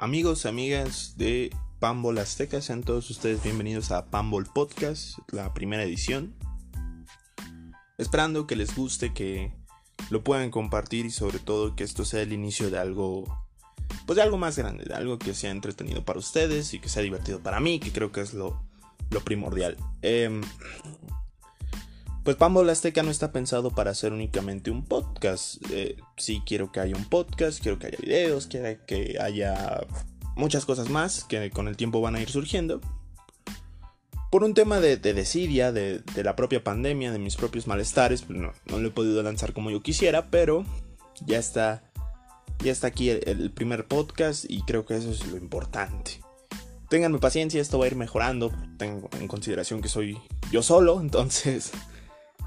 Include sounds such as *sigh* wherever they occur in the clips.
Amigos, amigas de Pambol Azteca, sean todos ustedes bienvenidos a Pambol Podcast, la primera edición. Esperando que les guste, que lo puedan compartir y sobre todo que esto sea el inicio de algo, pues de algo más grande, de algo que sea entretenido para ustedes y que sea divertido para mí, que creo que es lo, primordial. Eh, pues Pambol Azteca no está pensado para hacer únicamente un podcast. Eh, sí quiero que haya un podcast, quiero que haya videos, quiero que haya muchas cosas más que con el tiempo van a ir surgiendo. Por un tema de, desidia, de, la propia pandemia, de mis propios malestares, pues no, lo he podido lanzar como yo quisiera, pero ya está, ya está aquí el, primer podcast y creo que eso es lo importante. Ténganme paciencia, esto va a ir mejorando. Tengo en consideración que soy yo solo, entonces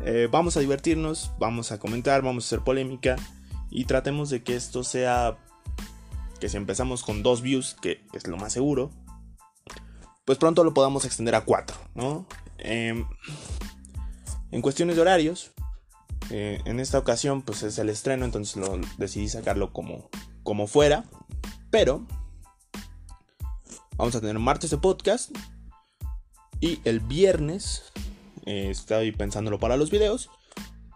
eh, vamos a divertirnos, vamos a comentar, vamos a hacer polémica y tratemos de que esto sea que si empezamos con dos views, que es lo más seguro, pues pronto lo podamos extender a cuatro, ¿no? Em, en cuestiones de horarios, eh, en esta ocasión pues es el estreno, entonces lo decidí sacarlo como, como fuera, pero vamos a tener martes de podcast y el viernes eh, estoy pensándolo para los videos.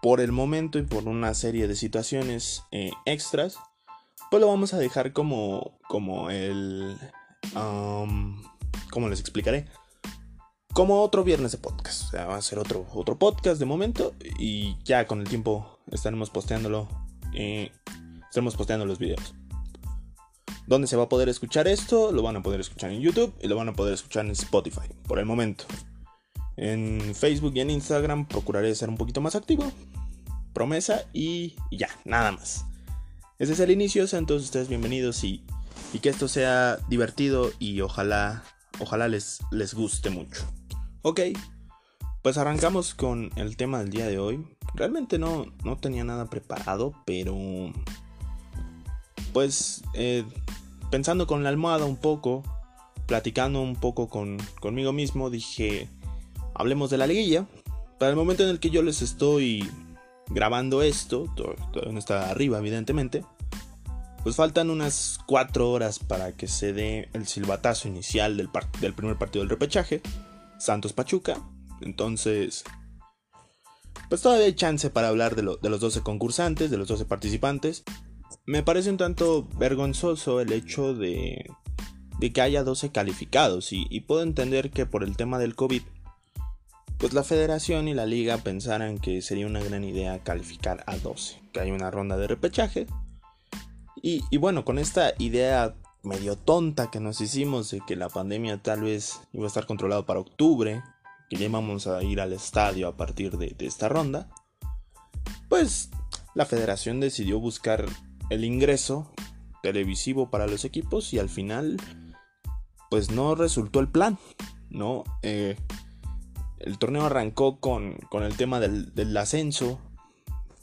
Por el momento y por una serie de situaciones eh, extras, pues lo vamos a dejar como, como el... Um, ¿Cómo les explicaré? Como otro viernes de podcast. Va a ser otro, otro podcast de momento y ya con el tiempo estaremos posteándolo. Eh, estaremos posteando los videos. ¿Dónde se va a poder escuchar esto? Lo van a poder escuchar en YouTube y lo van a poder escuchar en Spotify, por el momento. En Facebook y en Instagram procuraré ser un poquito más activo. Promesa y, ya, nada más. Ese es el inicio, sean todos ustedes bienvenidos y, y que esto sea divertido y ojalá, ojalá les, les guste mucho. Ok, pues arrancamos con el tema del día de hoy. Realmente no, no tenía nada preparado, pero pues eh, pensando con la almohada un poco, platicando un poco con, conmigo mismo, dije, hablemos de la liguilla. Para el momento en el que yo les estoy grabando esto, todavía no está arriba evidentemente, pues faltan unas 4 horas para que se dé el silbatazo inicial del, primer partido del repechaje, Santos Pachuca. Entonces, pues todavía hay chance para hablar de, los 12 concursantes, de los 12 participantes. Me parece un tanto vergonzoso el hecho de, que haya 12 calificados y puedo entender que por el tema del COVID pues la federación y la liga pensaran que sería una gran idea calificar a 12, que hay una ronda de repechaje. Y, bueno, con esta idea medio tonta que nos hicimos de que la pandemia tal vez iba a estar controlado para octubre, que ya íbamos a ir al estadio a partir de, de esta ronda, pues la federación decidió buscar el ingreso televisivo para los equipos y al final pues no resultó el plan, ¿no? Eh, el torneo arrancó con, el tema del, ascenso,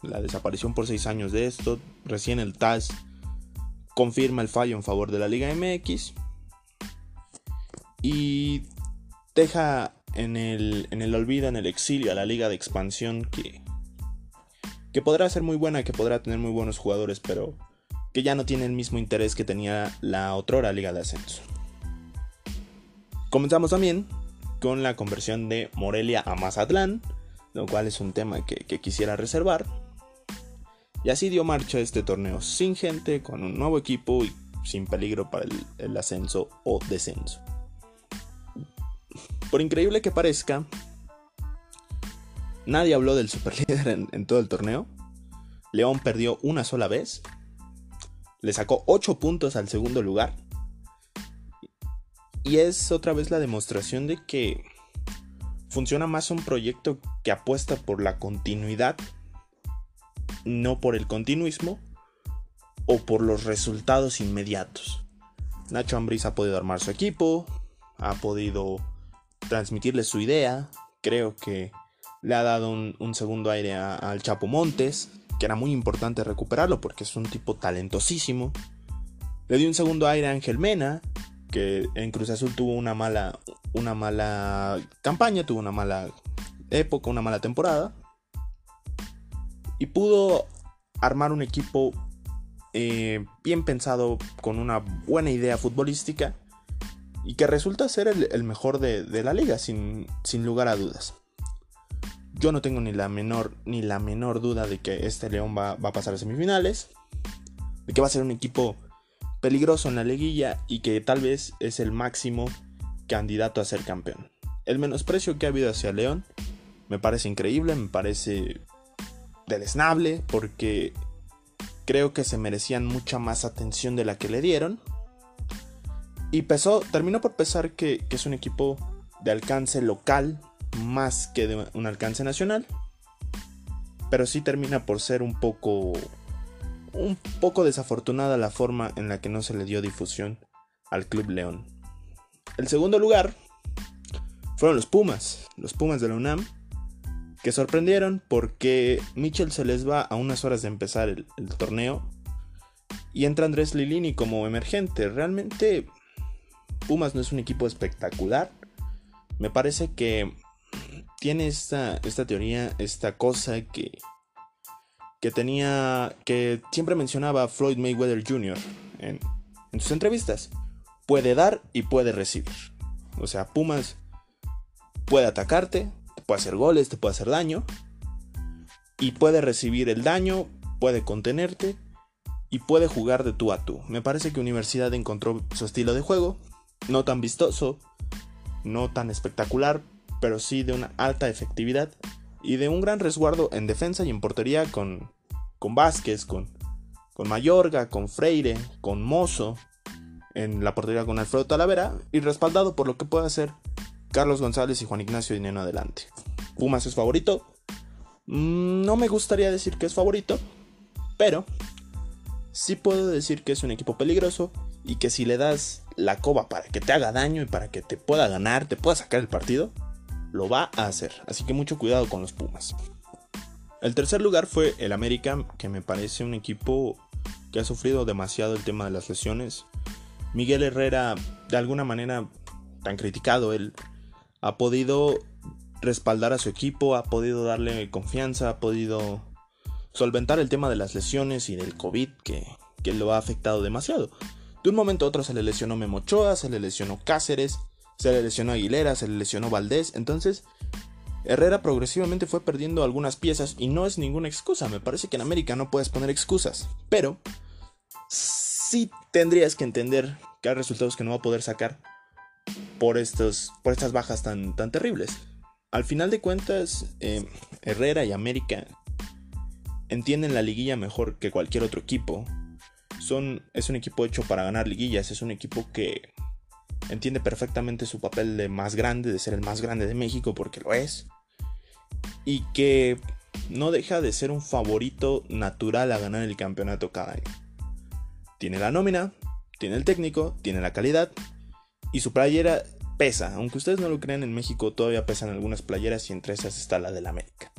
la desaparición por seis años de esto. Recién el TAS confirma el fallo en favor de la Liga MX y deja en el, en el olvido, en el exilio a la Liga de Expansión que, que podrá ser muy buena, que podrá tener muy buenos jugadores, pero que ya no tiene el mismo interés que tenía la otrora Liga de Ascenso. Comenzamos también con la conversión de Morelia a Mazatlán, lo cual es un tema que, quisiera reservar. Y así dio marcha este torneo sin gente, con un nuevo equipo y sin peligro para el, ascenso o descenso. Por increíble que parezca, nadie habló del superlíder en, en todo el torneo. León perdió una sola vez. Le sacó 8 puntos al segundo lugar y es otra vez la demostración de que funciona más un proyecto que apuesta por la continuidad, no por el continuismo o por los resultados inmediatos. Nacho Ambriz ha podido armar su equipo, ha podido transmitirle su idea, creo que le ha dado un, segundo aire al Chapo Montes, que era muy importante recuperarlo porque es un tipo talentosísimo. Le dio un segundo aire a Ángel Mena, que en Cruz Azul tuvo una mala, una mala campaña, tuvo una mala época, una mala temporada. Y pudo armar un equipo eh, bien pensado, con una buena idea futbolística y que resulta ser el, mejor de, la liga, sin, sin, lugar a dudas. Yo no tengo ni la menor, ni la menor duda de que este León va, va a pasar a semifinales, de que va a ser un equipo peligroso en la liguilla y que tal vez es el máximo candidato a ser campeón. El menosprecio que ha habido hacia León me parece increíble, me parece deleznable, porque creo que se merecían mucha más atención de la que le dieron. Y pesó, terminó por pesar que, es un equipo de alcance local más que de un alcance nacional. Pero sí termina por ser un poco. Un poco desafortunada la forma en la que no se le dio difusión al Club León. El segundo lugar fueron los Pumas, los Pumas de la UNAM, que sorprendieron porque Mitchell se les va a unas horas de empezar el, torneo y entra Andrés Lilini como emergente. Realmente Pumas no es un equipo espectacular. Me parece que tiene esta, esta teoría, esta cosa que, que tenía, que siempre mencionaba Floyd Mayweather Jr. En, sus entrevistas. Puede dar y puede recibir. O sea, Pumas puede atacarte, te puede hacer goles, te puede hacer daño. Y puede recibir el daño, puede contenerte y puede jugar de tú a tú. Me parece que Universidad encontró su estilo de juego, no tan vistoso, no tan espectacular, pero sí de una alta efectividad y de un gran resguardo en defensa y en portería con, con Vázquez, con, con Mayorga, con Freire, con Mozo, en la portería con Alfredo Talavera y respaldado por lo que puede hacer Carlos González y Juan Ignacio Dinero adelante. Pumas es favorito. Mm, no me gustaría decir que es favorito, pero sí puedo decir que es un equipo peligroso y que si le das la coba para que te haga daño y para que te pueda ganar, te pueda sacar el partido, lo va a hacer. Así que mucho cuidado con los Pumas. El tercer lugar fue el América, que me parece un equipo que ha sufrido demasiado el tema de las lesiones. Miguel Herrera, de alguna manera tan criticado, él ha podido respaldar a su equipo, ha podido darle confianza, ha podido solventar el tema de las lesiones y del COVID que, lo ha afectado demasiado. De un momento a otro se le lesionó Memochoa, se le lesionó Cáceres, se le lesionó Aguilera, se le lesionó Valdés, entonces Herrera progresivamente fue perdiendo algunas piezas y no es ninguna excusa, me parece que en América no puedes poner excusas, pero sí tendrías que entender que hay resultados que no va a poder sacar por, estos, por estas bajas tan, tan terribles. Al final de cuentas, eh, Herrera y América entienden la liguilla mejor que cualquier otro equipo. Son, es un equipo hecho para ganar liguillas, es un equipo que entiende perfectamente su papel de más grande, de ser el más grande de México, porque lo es. Y que no deja de ser un favorito natural a ganar el campeonato cada año. Tiene la nómina, tiene el técnico, tiene la calidad y su playera pesa, aunque ustedes no lo crean, en México todavía pesan algunas playeras y entre esas está la del América.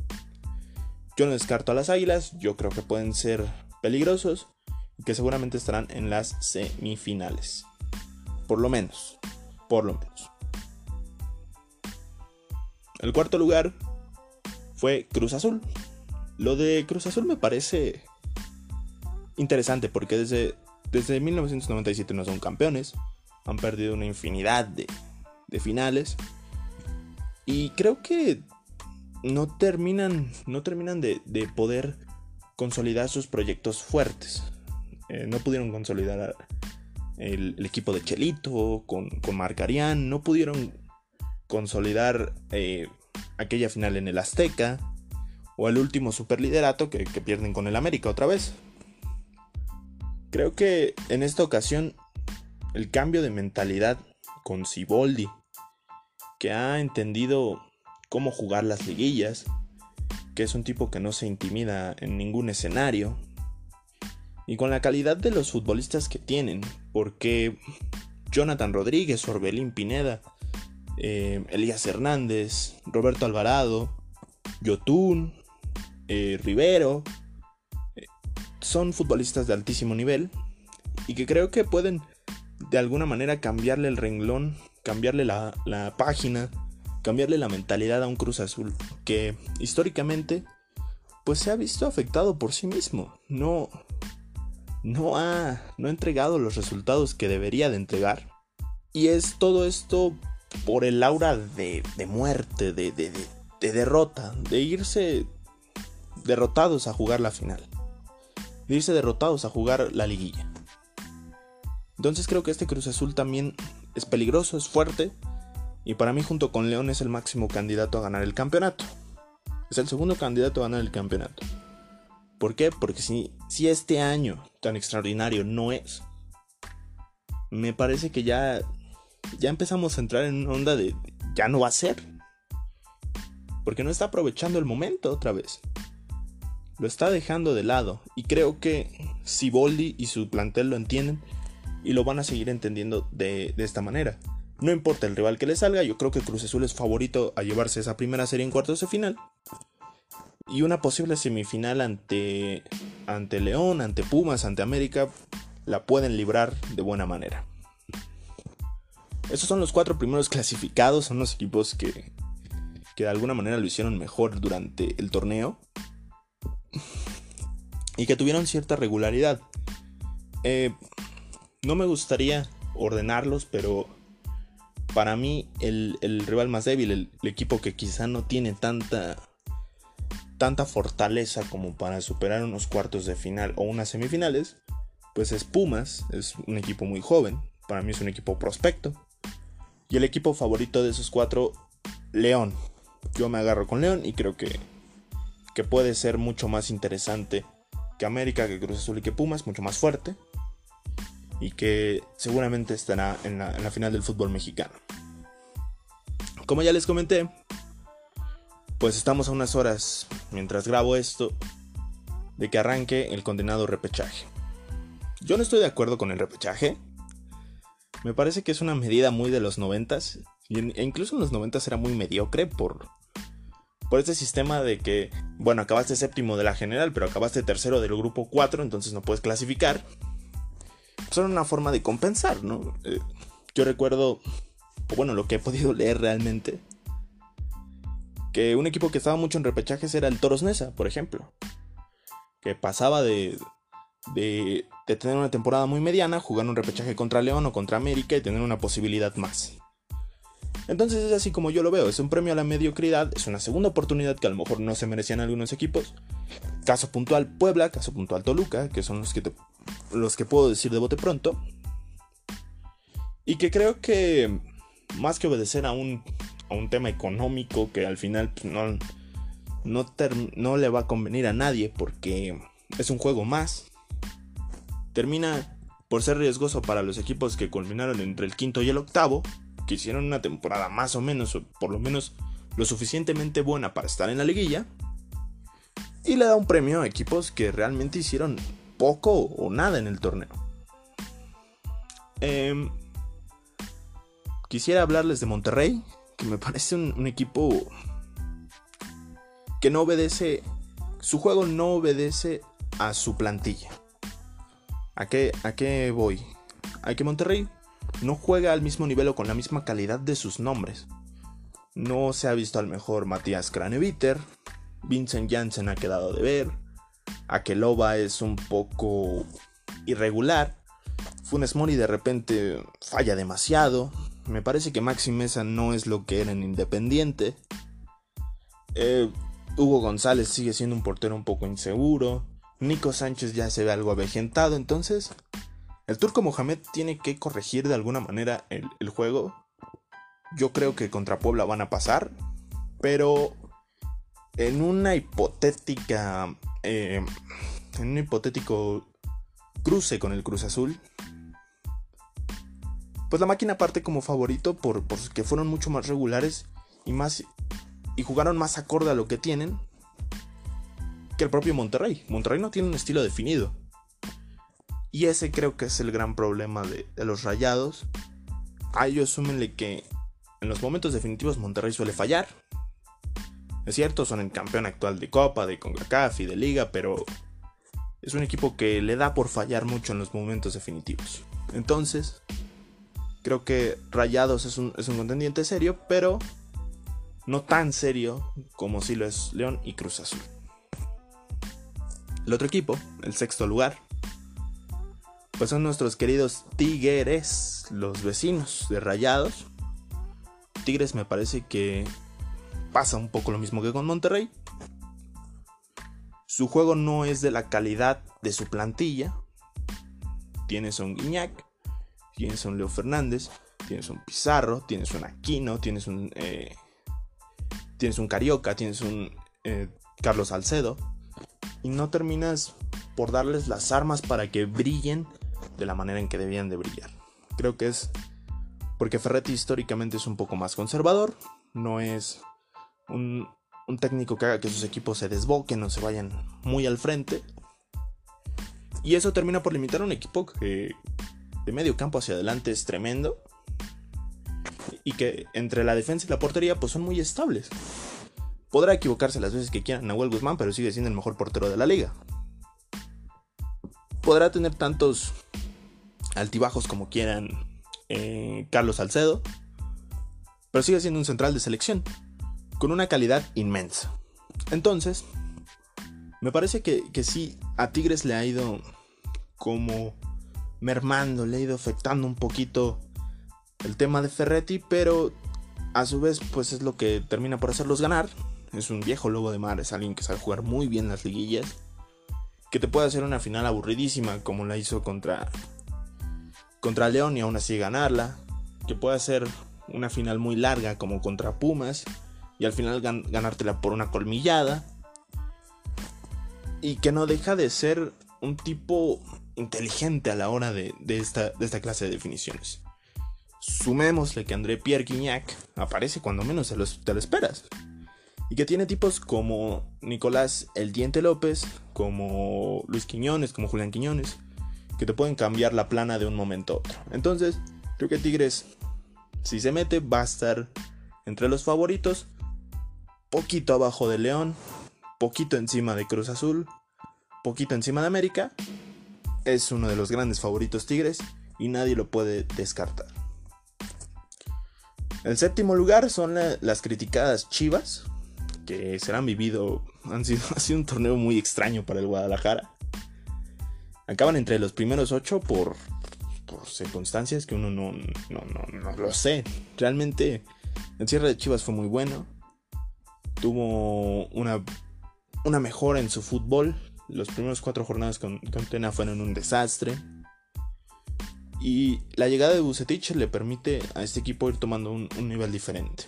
Yo no descarto a las Águilas, yo creo que pueden ser peligrosos y que seguramente estarán en las semifinales. Por lo menos, por lo menos. El cuarto lugar fue Cruz Azul. Lo de Cruz Azul me parece interesante porque desde, desde 1997 no son campeones han perdido una infinidad de, finales. Y creo que no terminan, no terminan de, poder consolidar sus proyectos fuertes. Eh, no pudieron consolidar el, equipo de Chelito con, con Marcarián, no pudieron consolidar eh, aquella final en el Azteca o el último superliderato que, que pierden con el América otra vez. Creo que en esta ocasión el cambio de mentalidad con Siboldi, que ha entendido cómo jugar las liguillas, que es un tipo que no se intimida en ningún escenario, y con la calidad de los futbolistas que tienen, porque Jonathan Rodríguez, Orbelín Pineda, eh, Elías Hernández, Roberto Alvarado, Yotun, eh, Rivero, eh, son futbolistas de altísimo nivel y que creo que pueden de alguna manera cambiarle el renglón, cambiarle la, página, cambiarle la mentalidad a un Cruz Azul que históricamente pues se ha visto afectado por sí mismo. No, no ha, no ha entregado los resultados que debería de entregar. Y es todo esto por el aura de, de muerte, de, de, de, derrota, de irse derrotados a jugar la final. De irse derrotados a jugar la liguilla. Entonces creo que este Cruz Azul también es peligroso, es fuerte. Y para mí junto con León es el máximo candidato a ganar el campeonato. Es el segundo candidato a ganar el campeonato. ¿Por qué? Porque si, si este año tan extraordinario no es, me parece que ya, ya empezamos a entrar en una onda de ya no va a ser. Porque no está aprovechando el momento otra vez. Lo está dejando de lado. Y creo que si Boldi y su plantel lo entienden y lo van a seguir entendiendo de, de esta manera. No importa el rival que le salga, yo creo que Cruz Azul es favorito a llevarse esa primera serie en cuartos de final y una posible semifinal ante, ante León, ante Pumas, ante América, la pueden librar de buena manera. Estos son los cuatro primeros clasificados, son los equipos que, que de alguna manera lo hicieron mejor durante el torneo y que tuvieron cierta regularidad. Eh, no me gustaría ordenarlos, pero para mí el, rival más débil, el, equipo que quizá no tiene tanta tanta fortaleza como para superar unos cuartos de final o unas semifinales, pues es Pumas, es un equipo muy joven, para mí es un equipo prospecto. Y el equipo favorito de esos cuatro, León. Yo me agarro con León y creo que, que puede ser mucho más interesante que América, que Cruz Azul y que Pumas, mucho más fuerte. Y que seguramente estará en la, en la final del fútbol mexicano. Como ya les comenté, pues estamos a unas horas, mientras grabo esto, de que arranque el condenado repechaje. Yo no estoy de acuerdo con el repechaje. Me parece que es una medida muy de los noventas. E incluso en los noventas era muy mediocre por, por este sistema de que, bueno, acabaste séptimo de la general, pero acabaste tercero del grupo 4, entonces no puedes clasificar. Pues era una forma de compensar, ¿no? Eh, yo recuerdo, bueno, lo que he podido leer realmente, que un equipo que estaba mucho en repechajes era el Toros Nesa, por ejemplo. Que pasaba de, de, tener una temporada muy mediana, jugar un repechaje contra León o contra América y tener una posibilidad más. Entonces es así como yo lo veo, es un premio a la mediocridad, es una segunda oportunidad que a lo mejor no se merecían algunos equipos. Caso puntual Puebla, caso puntual Toluca, que son los que, los que puedo decir de bote pronto. Y que creo que más que obedecer a un un tema económico que al final pues, no, no, no le va a convenir a nadie porque es un juego más. Termina por ser riesgoso para los equipos que culminaron entre el quinto y el octavo, que hicieron una temporada más o menos, o por lo menos lo suficientemente buena para estar en la liguilla. Y le da un premio a equipos que realmente hicieron poco o nada en el torneo. Em, quisiera hablarles de Monterrey, me parece un, equipo que no obedece, su juego no obedece a su plantilla. ¿A qué, ¿A qué voy? A que Monterrey no juega al mismo nivel o con la misma calidad de sus nombres. No se ha visto al mejor Matías Craneviter, Vincent Janssen ha quedado de ver, Akeloba es un poco irregular, Funes Mori de repente falla demasiado, me parece que Maxi Mesa no es lo que era en Independiente. Eh, Hugo González sigue siendo un portero un poco inseguro. Nico Sánchez ya se ve algo avejentado. Entonces, el turco Mohamed tiene que corregir de alguna manera el, juego. Yo creo que contra Puebla van a pasar. Pero en una hipotética. Eh, en un hipotético cruce con el Cruz Azul pues la máquina parte como favorito por, que fueron mucho más regulares y más y jugaron más acorde a lo que tienen que el propio Monterrey. Monterrey no tiene un estilo definido. Y ese creo que es el gran problema de, los rayados. A ellos súmenle que en los momentos definitivos Monterrey suele fallar. Es cierto, son el campeón actual de Copa, de CONCACAF y de Liga, pero es un equipo que le da por fallar mucho en los momentos definitivos. Entonces, Creo que Rayados es un, contendiente serio, pero no tan serio como si lo es León y Cruz Azul. El otro equipo, el sexto lugar, pues son nuestros queridos Tigres, los vecinos de Rayados. Tigres me parece que pasa un poco lo mismo que con Monterrey. Su juego no es de la calidad de su plantilla. Tienes un Guiñac, tienes un Leo Fernández, tienes un Pizarro, tienes un Aquino, tienes un, eh, tienes un Carioca, tienes un eh, Carlos Salcedo. Y no terminas por darles las armas para que brillen de la manera en que debían de brillar. Creo que es porque Ferretti históricamente es un poco más conservador, no es un, técnico que haga que sus equipos se desboquen o se vayan muy al frente. Y eso termina por limitar un equipo que de medio campo hacia adelante es tremendo. Y que entre la defensa y la portería pues son muy estables. Podrá equivocarse las veces que quiera Nahuel Guzmán, pero sigue siendo el mejor portero de la liga. Podrá tener tantos altibajos como quieran eh, Carlos Salcedo, pero sigue siendo un central de selección, con una calidad inmensa. Entonces, me parece que, que sí, a Tigres le ha ido como mermando, le ha ido afectando un poquito el tema de Ferretti, pero a su vez, pues es lo que termina por hacerlos ganar. Es un viejo lobo de mar, es alguien que sabe jugar muy bien las liguillas. Que te puede hacer una final aburridísima como la hizo contra contra León y aún así ganarla, que puede ser una final muy larga como contra Pumas y al final ganártela por una colmillada, y que no deja de ser un tipo inteligente a la hora de, esta, de esta, clase de definiciones. Sumémosle que André Pierre Guignac aparece cuando menos te lo, te lo esperas. Y que tiene tipos como Nicolás El Diente López, como Luis Quiñones, como Julián Quiñones, que te pueden cambiar la plana de un momento a otro. Entonces, creo que Tigres, si se mete, va a estar entre los favoritos, poquito abajo de León, poquito encima de Cruz Azul, poquito encima de América. Es uno de los grandes favoritos Tigres y nadie lo puede descartar. El séptimo lugar son las criticadas Chivas, que se han vivido, han sido, *laughs* ha sido un torneo muy extraño para el Guadalajara acaban entre los primeros ocho por, por circunstancias que uno no, no, no, no, lo sé. Realmente el cierre de Chivas fue muy bueno. Tuvo una, una mejora en su fútbol. Los primeros cuatro jornadas con, con Tena fueron un desastre. Y la llegada de Bucetich le permite a este equipo ir tomando un, un nivel diferente.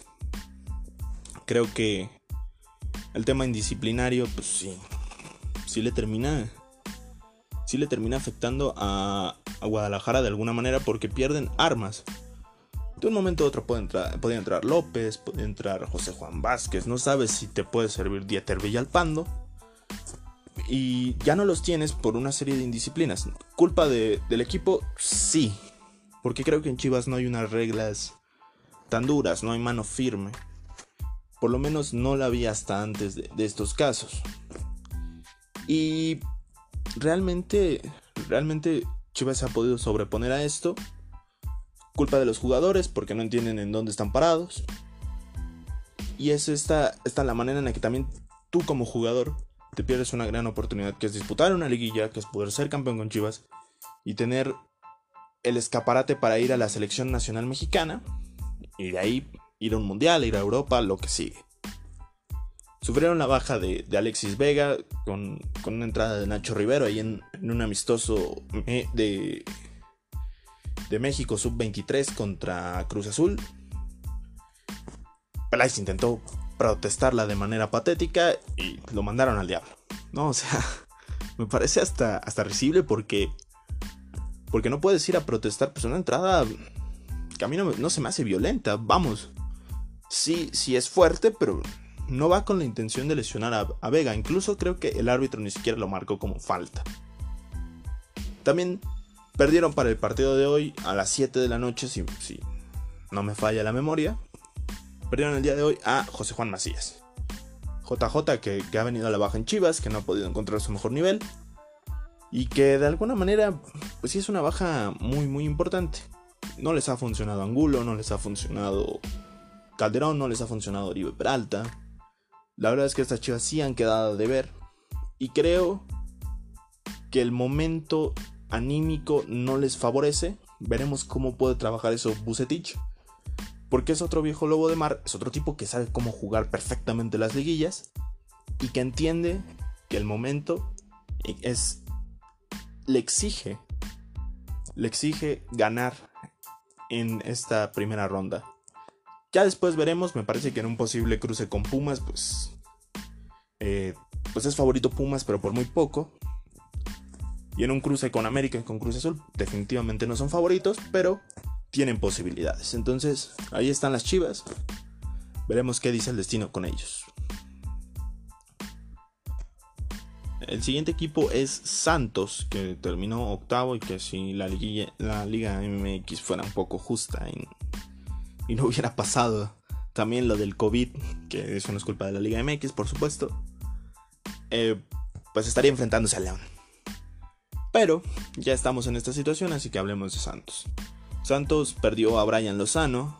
Creo que el tema indisciplinario, pues sí, sí le termina sí le termina afectando a, Guadalajara de alguna manera porque pierden armas. De un momento a otro puede entrar, podía entrar López, puede entrar José Juan Vázquez, no sabes si te puede servir Dieter Villalpando. Y ya no los tienes por una serie de indisciplinas. ¿Culpa del equipo? Sí. Porque creo que en Chivas no hay unas reglas tan duras, no hay mano firme. Por lo menos no la había hasta antes de, de estos casos. Y realmente, realmente Chivas ha podido sobreponer a esto. Culpa de los jugadores porque no entienden en dónde están parados. Y es esta, esta la manera en la que también tú como jugador te pierdes una gran oportunidad que es disputar una liguilla, que es poder ser campeón con Chivas y tener el escaparate para ir a la selección nacional mexicana y de ahí ir a un mundial, ir a Europa, lo que sigue. Sufrieron la baja de, Alexis Vega con, una entrada de Nacho Rivero ahí en, un amistoso de, de México sub-23 contra Cruz Azul. Peláez intentó protestarla de manera patética y lo mandaron al diablo. No, o sea, *laughs* me parece hasta, hasta risible porque, porque no puedes ir a protestar, pues una entrada que a mí no, se me hace violenta, vamos. Sí, sí es fuerte, pero no va con la intención de lesionar a, Vega, incluso creo que el árbitro ni siquiera lo marcó como falta. También perdieron para el partido de hoy a las 7 de la noche, si, no me falla la memoria. Perdieron el día de hoy a José Juan Macías. JJ que, ha venido a la baja en Chivas, que no ha podido encontrar su mejor nivel. Y que de alguna manera, pues sí es una baja muy, muy importante. No les ha funcionado Angulo, no les ha funcionado Calderón, no les ha funcionado Oribe Peralta. La verdad es que estas chivas sí han quedado de ver. Y creo que el momento anímico no les favorece. Veremos cómo puede trabajar eso Bucetich. Porque es otro viejo lobo de mar, es otro tipo que sabe cómo jugar perfectamente las liguillas y que entiende que el momento es le exige le exige ganar en esta primera ronda. Ya después veremos, me parece que en un posible cruce con Pumas, pues eh, pues es favorito Pumas, pero por muy poco. Y en un cruce con América y con Cruz Azul, definitivamente no son favoritos, pero tienen posibilidades. Entonces, ahí están las chivas. Veremos qué dice el destino con ellos. El siguiente equipo es Santos, que terminó octavo y que si la, la Liga MX fuera un poco justa y, y no *laughs* hubiera pasado también lo del COVID, que eso no es culpa de la Liga MX, por supuesto, eh, pues estaría enfrentándose a León. Pero ya estamos en esta situación, así que hablemos de Santos. Santos perdió a Brian Lozano,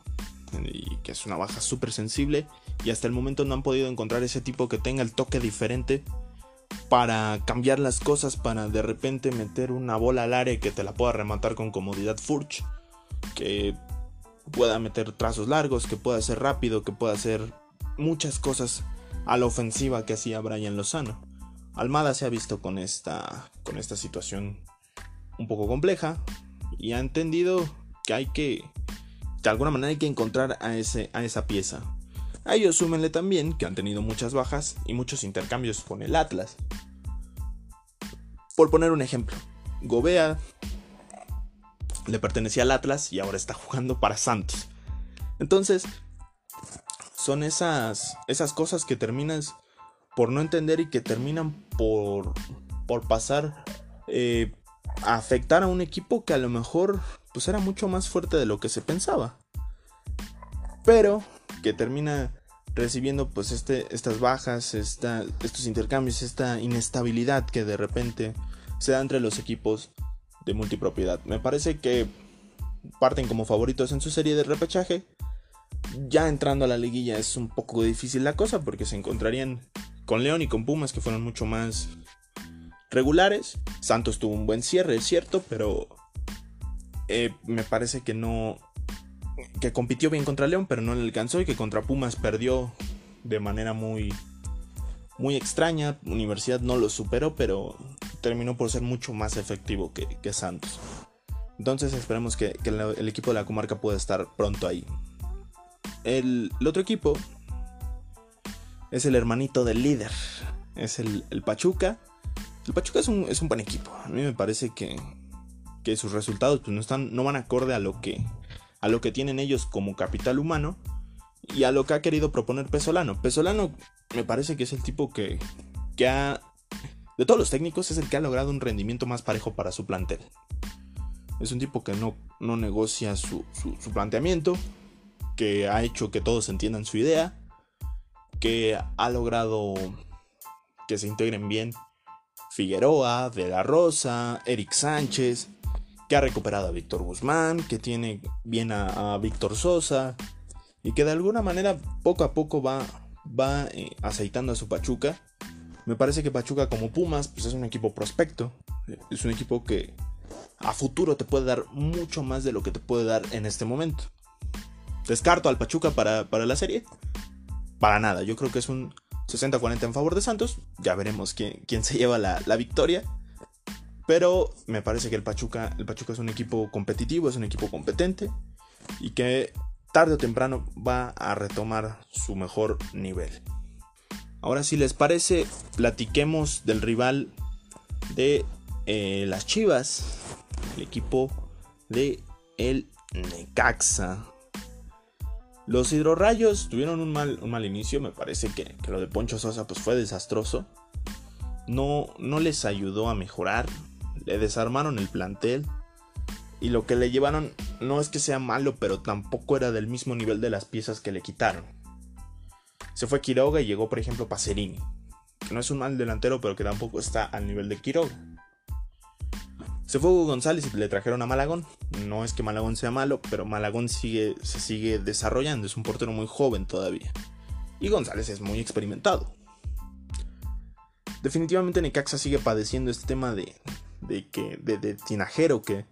que es una baja súper sensible, y hasta el momento no han podido encontrar ese tipo que tenga el toque diferente para cambiar las cosas, para de repente meter una bola al área que te la pueda rematar con comodidad Furch, que pueda meter trazos largos, que pueda ser rápido, que pueda hacer muchas cosas a la ofensiva que hacía Brian Lozano. Almada se ha visto con esta, con esta situación un poco compleja y ha entendido que hay que, de alguna manera hay que encontrar a, ese, a esa pieza. A ellos súmenle también que han tenido muchas bajas y muchos intercambios con el Atlas. Por poner un ejemplo, Gobea le pertenecía al Atlas y ahora está jugando para Santos. Entonces, son esas, esas cosas que terminas por no entender y que terminan por, por pasar eh, a afectar a un equipo que a lo mejor pues era mucho más fuerte de lo que se pensaba. Pero que termina recibiendo pues este, estas bajas, estos intercambios, esta inestabilidad que de repente se da entre los equipos de multipropiedad. Me parece que parten como favoritos en su serie de repechaje. Ya entrando a la liguilla es un poco difícil la cosa porque se encontrarían con León y con Pumas que fueron mucho más regulares. Santos tuvo un buen cierre, es cierto, pero eh, me parece que no. que compitió bien contra León, pero no le alcanzó y que contra Pumas perdió de manera muy. muy extraña. Universidad no lo superó, pero terminó por ser mucho más efectivo que, Santos. Entonces esperemos que, el, equipo de la comarca pueda estar pronto ahí. el otro equipo es el hermanito del líder. Es el, Pachuca. El Pachuca es un, es un, buen equipo. A mí me parece que, que sus resultados pues, no, están, no van acorde a lo, que, a lo que tienen ellos como capital humano y a lo que ha querido proponer Pesolano. Pesolano me parece que es el tipo que, que ha... De todos los técnicos es el que ha logrado un rendimiento más parejo para su plantel. Es un tipo que no, no negocia su, su planteamiento, que ha hecho que todos entiendan su idea que ha logrado que se integren bien Figueroa, De la Rosa, Eric Sánchez, que ha recuperado a Víctor Guzmán, que tiene bien a, Víctor Sosa y que de alguna manera poco a poco va, va eh, aceitando a su Pachuca. Me parece que Pachuca como Pumas pues es un equipo prospecto, es un equipo que a futuro te puede dar mucho más de lo que te puede dar en este momento. Descarto al Pachuca para, para la serie, para nada. Yo creo que es un 60-40 en favor de Santos. Ya veremos quién, quién se lleva la, victoria. Pero me parece que el Pachuca, el Pachuca es un equipo competitivo, es un equipo competente y que tarde o temprano va a retomar su mejor nivel. Ahora si les parece, platiquemos del rival de eh, las Chivas, el equipo de el Necaxa. Los hidrorrayos tuvieron un mal, un mal inicio, me parece que, lo de Poncho Sosa pues fue desastroso. No, no les ayudó a mejorar, le desarmaron el plantel y lo que le llevaron no es que sea malo, pero tampoco era del mismo nivel de las piezas que le quitaron. Se fue Quiroga y llegó por ejemplo Pacerini, que no es un mal delantero, pero que tampoco está al nivel de Quiroga. Se fue González y le trajeron a Malagón. No es que Malagón sea malo, pero Malagón sigue, se sigue desarrollando. Es un portero muy joven todavía. Y González es muy experimentado. Definitivamente Necaxa sigue padeciendo este tema de, de que de, tinajero que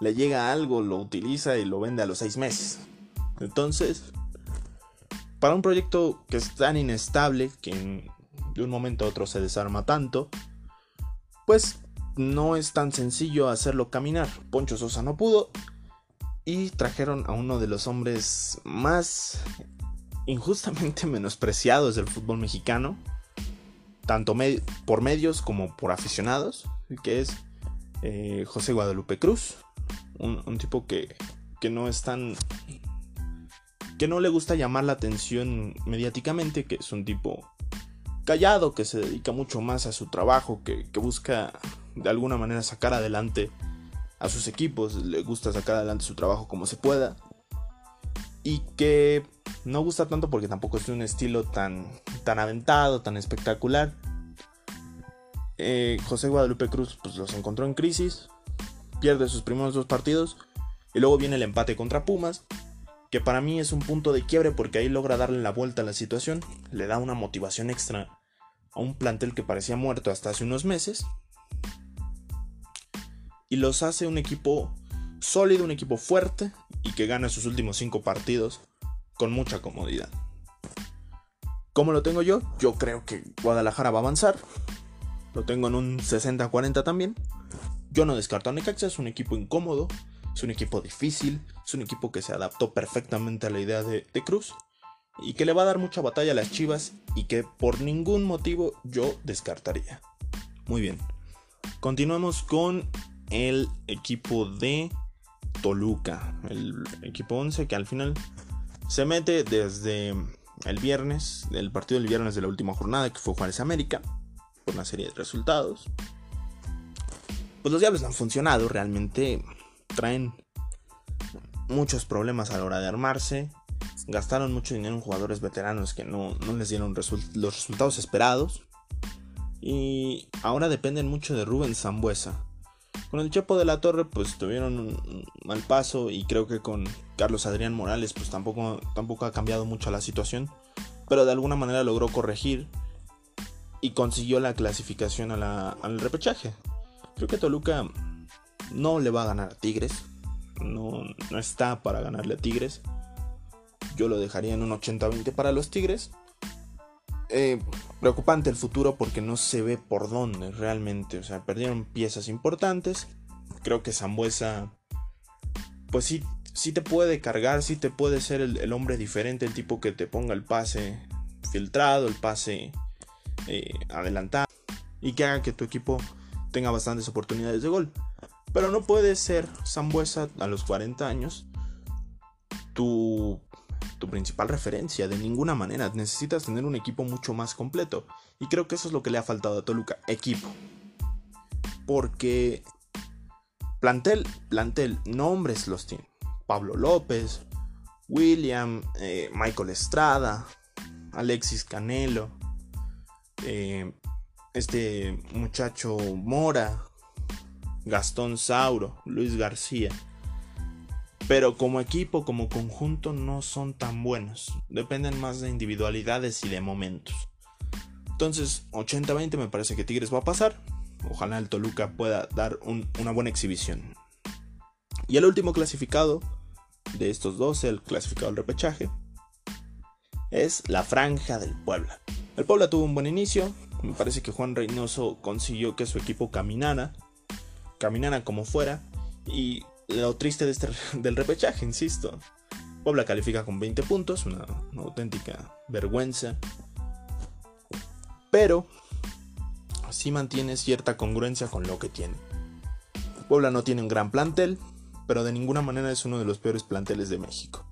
le llega algo, lo utiliza y lo vende a los seis meses. Entonces, para un proyecto que es tan inestable, que de un momento a otro se desarma tanto, pues no es tan sencillo hacerlo caminar. Poncho Sosa no pudo y trajeron a uno de los hombres más injustamente *laughs* menospreciados del fútbol mexicano, tanto por medios como por aficionados, que es eh, José Guadalupe Cruz, un, tipo que, que no es tan que no le gusta llamar la atención mediáticamente, que es un tipo callado, que se dedica mucho más a su trabajo, que, busca de alguna manera sacar adelante a sus equipos, le gusta sacar adelante su trabajo como se pueda, y que no gusta tanto porque tampoco es de un estilo tan, tan aventado, tan espectacular. Eh, José Guadalupe Cruz pues, los encontró en crisis, pierde sus primeros dos partidos, y luego viene el empate contra Pumas, que para mí es un punto de quiebre porque ahí logra darle la vuelta a la situación, le da una motivación extra a un plantel que parecía muerto hasta hace unos meses y los hace un equipo sólido, un equipo fuerte y que gana sus últimos cinco partidos con mucha comodidad. ¿Cómo lo tengo yo? Yo creo que Guadalajara va a avanzar. Lo tengo en un 60-40 también. Yo no descarto a Necaxa, es un equipo incómodo, es un equipo difícil, es un equipo que se adaptó perfectamente a la idea de, Cruz y que le va a dar mucha batalla a las Chivas y que por ningún motivo yo descartaría. Muy bien. Continuamos con el equipo de Toluca, el equipo 11 que al final se mete desde el viernes, el partido del viernes de la última jornada que fue Juárez América, por una serie de resultados. Pues los diablos han funcionado, realmente traen muchos problemas a la hora de armarse. Gastaron mucho dinero en jugadores veteranos que no, les dieron los resultados esperados. Y ahora dependen mucho de Rubén Zambuesa. Con el Chepo de la Torre pues tuvieron un mal paso y creo que con Carlos Adrián Morales pues tampoco, tampoco ha cambiado mucho la situación. Pero de alguna manera logró corregir y consiguió la clasificación al repechaje. Creo que Toluca no le va a ganar a Tigres. No, no está para ganarle a Tigres. Yo lo dejaría en un 80-20 para los Tigres. Eh, preocupante el futuro porque no se ve por dónde realmente. O sea, perdieron piezas importantes. Creo que Zambuesa, pues sí, sí te puede cargar, sí te puede ser el, hombre diferente, el tipo que te ponga el pase filtrado, el pase eh, y que haga que tu equipo tenga bastantes oportunidades de gol. Pero no puede ser Sambuesa a los 40 años tu, tu principal referencia de ninguna manera. Necesitas tener un equipo mucho más completo. Y creo que eso es lo que le ha faltado a Toluca. Equipo. Porque plantel, plantel, nombres los tiene. Pablo López, William, eh, Michael Estrada, Alexis Canelo, eh, este muchacho Mora, Gastón Sauro, Luis García. Pero como equipo, como conjunto, no son tan buenos. Dependen más de individualidades y de momentos. Entonces, 80-20 me parece que Tigres va a pasar. Ojalá el Toluca pueda dar una buena exhibición. Y el último clasificado de estos dos, el clasificado del repechaje, es la Franja del Puebla. El Puebla tuvo un buen inicio. Me parece que Juan Reynoso consiguió que su equipo caminara caminara como fuera. Y lo triste de este, *laughs* del repechaje, insisto. Puebla califica con 20 puntos, una, auténtica vergüenza. Pero sí mantiene cierta congruencia con lo que tiene. Puebla no tiene un gran plantel, pero de ninguna manera es uno de los peores planteles de México.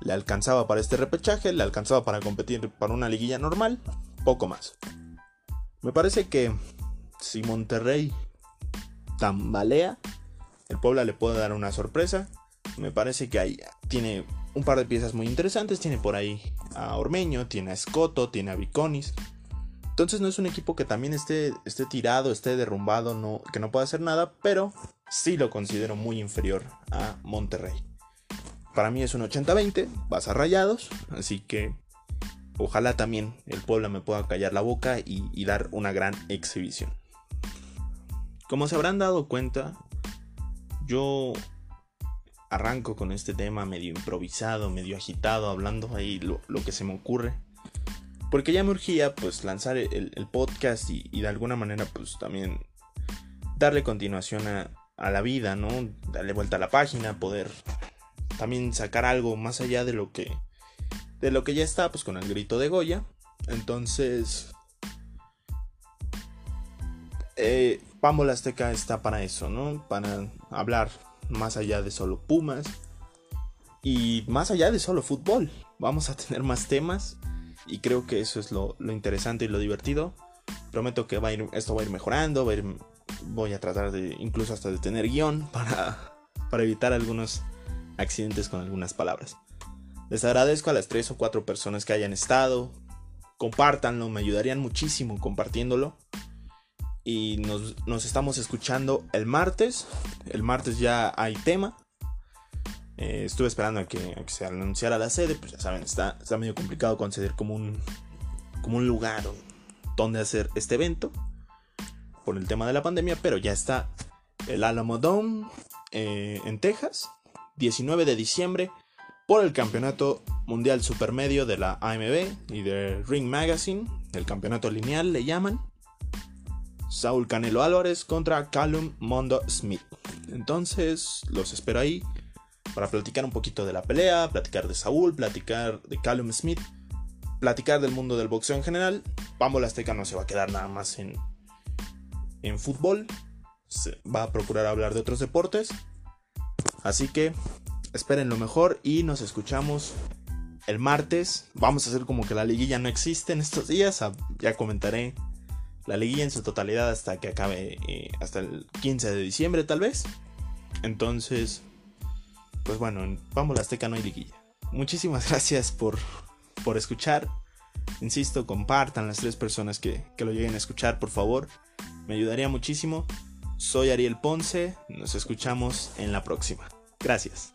Le alcanzaba para este repechaje, le alcanzaba para competir para una liguilla normal, poco más. Me parece que si Monterrey tambalea, el Puebla le puede dar una sorpresa. Me parece que ahí tiene un par de piezas muy interesantes. Tiene por ahí a Ormeño, tiene a Escoto, tiene a Viconis. Entonces no es un equipo que también esté, esté tirado, esté derrumbado, que no pueda hacer nada, pero sí lo considero muy inferior a Monterrey. Para mí es un 80-20, vas a rayados, así que ojalá también el Puebla me pueda callar la boca y dar una gran exhibición. Como se habrán dado cuenta, yo arranco con este tema medio improvisado, medio agitado, hablando ahí lo, que se me ocurre. Porque ya me urgía pues lanzar el, podcast y, de alguna manera pues también darle continuación a, a, la vida, ¿no? Darle vuelta a la página, poder también sacar algo más allá de lo que de lo que ya está pues con el grito de Goya. Entonces eh, Azteca está para eso, ¿no? Para hablar más allá de solo Pumas y más allá de solo fútbol. Vamos a tener más temas y creo que eso es lo, interesante y lo divertido. Prometo que va a ir, esto va a ir mejorando, voy a tratar de incluso hasta de tener guion para, para evitar algunos accidentes con algunas palabras. Les agradezco a las tres o cuatro personas que hayan estado. Compártanlo, me ayudarían muchísimo compartiéndolo y nos, estamos escuchando el martes. El martes ya hay tema. Eh, estuve esperando a que, se anunciara la sede, pues ya saben, está, está medio complicado conceder como un, como un lugar donde hacer este evento por el tema de la pandemia, pero ya está el Alamo Dome eh, en Texas, 19 de diciembre, por el Campeonato Mundial Supermedio de la AMB y de Ring Magazine, el campeonato lineal le llaman. Saúl Canelo Álvarez contra Callum Mondo Smith. Entonces, los espero ahí para platicar un poquito de la pelea, platicar de Saúl, platicar de Callum Smith, platicar del mundo del boxeo en general. Pambo Azteca no se va a quedar nada más en, en fútbol, se va a procurar hablar de otros deportes. Así que esperen lo mejor y nos escuchamos el martes. Vamos a hacer como que la liguilla no existe en estos días, ya comentaré la liguilla en su totalidad hasta que acabe eh, hasta el 15 de diciembre tal vez. Entonces, pues bueno, en Pambo Azteca no hay liguilla. Muchísimas *laughs* gracias por, por escuchar. Insisto, compartan las tres personas que, que lo lleguen a escuchar, por favor. Me ayudaría muchísimo. Soy Ariel Ponce. Nos escuchamos en la próxima. Gracias.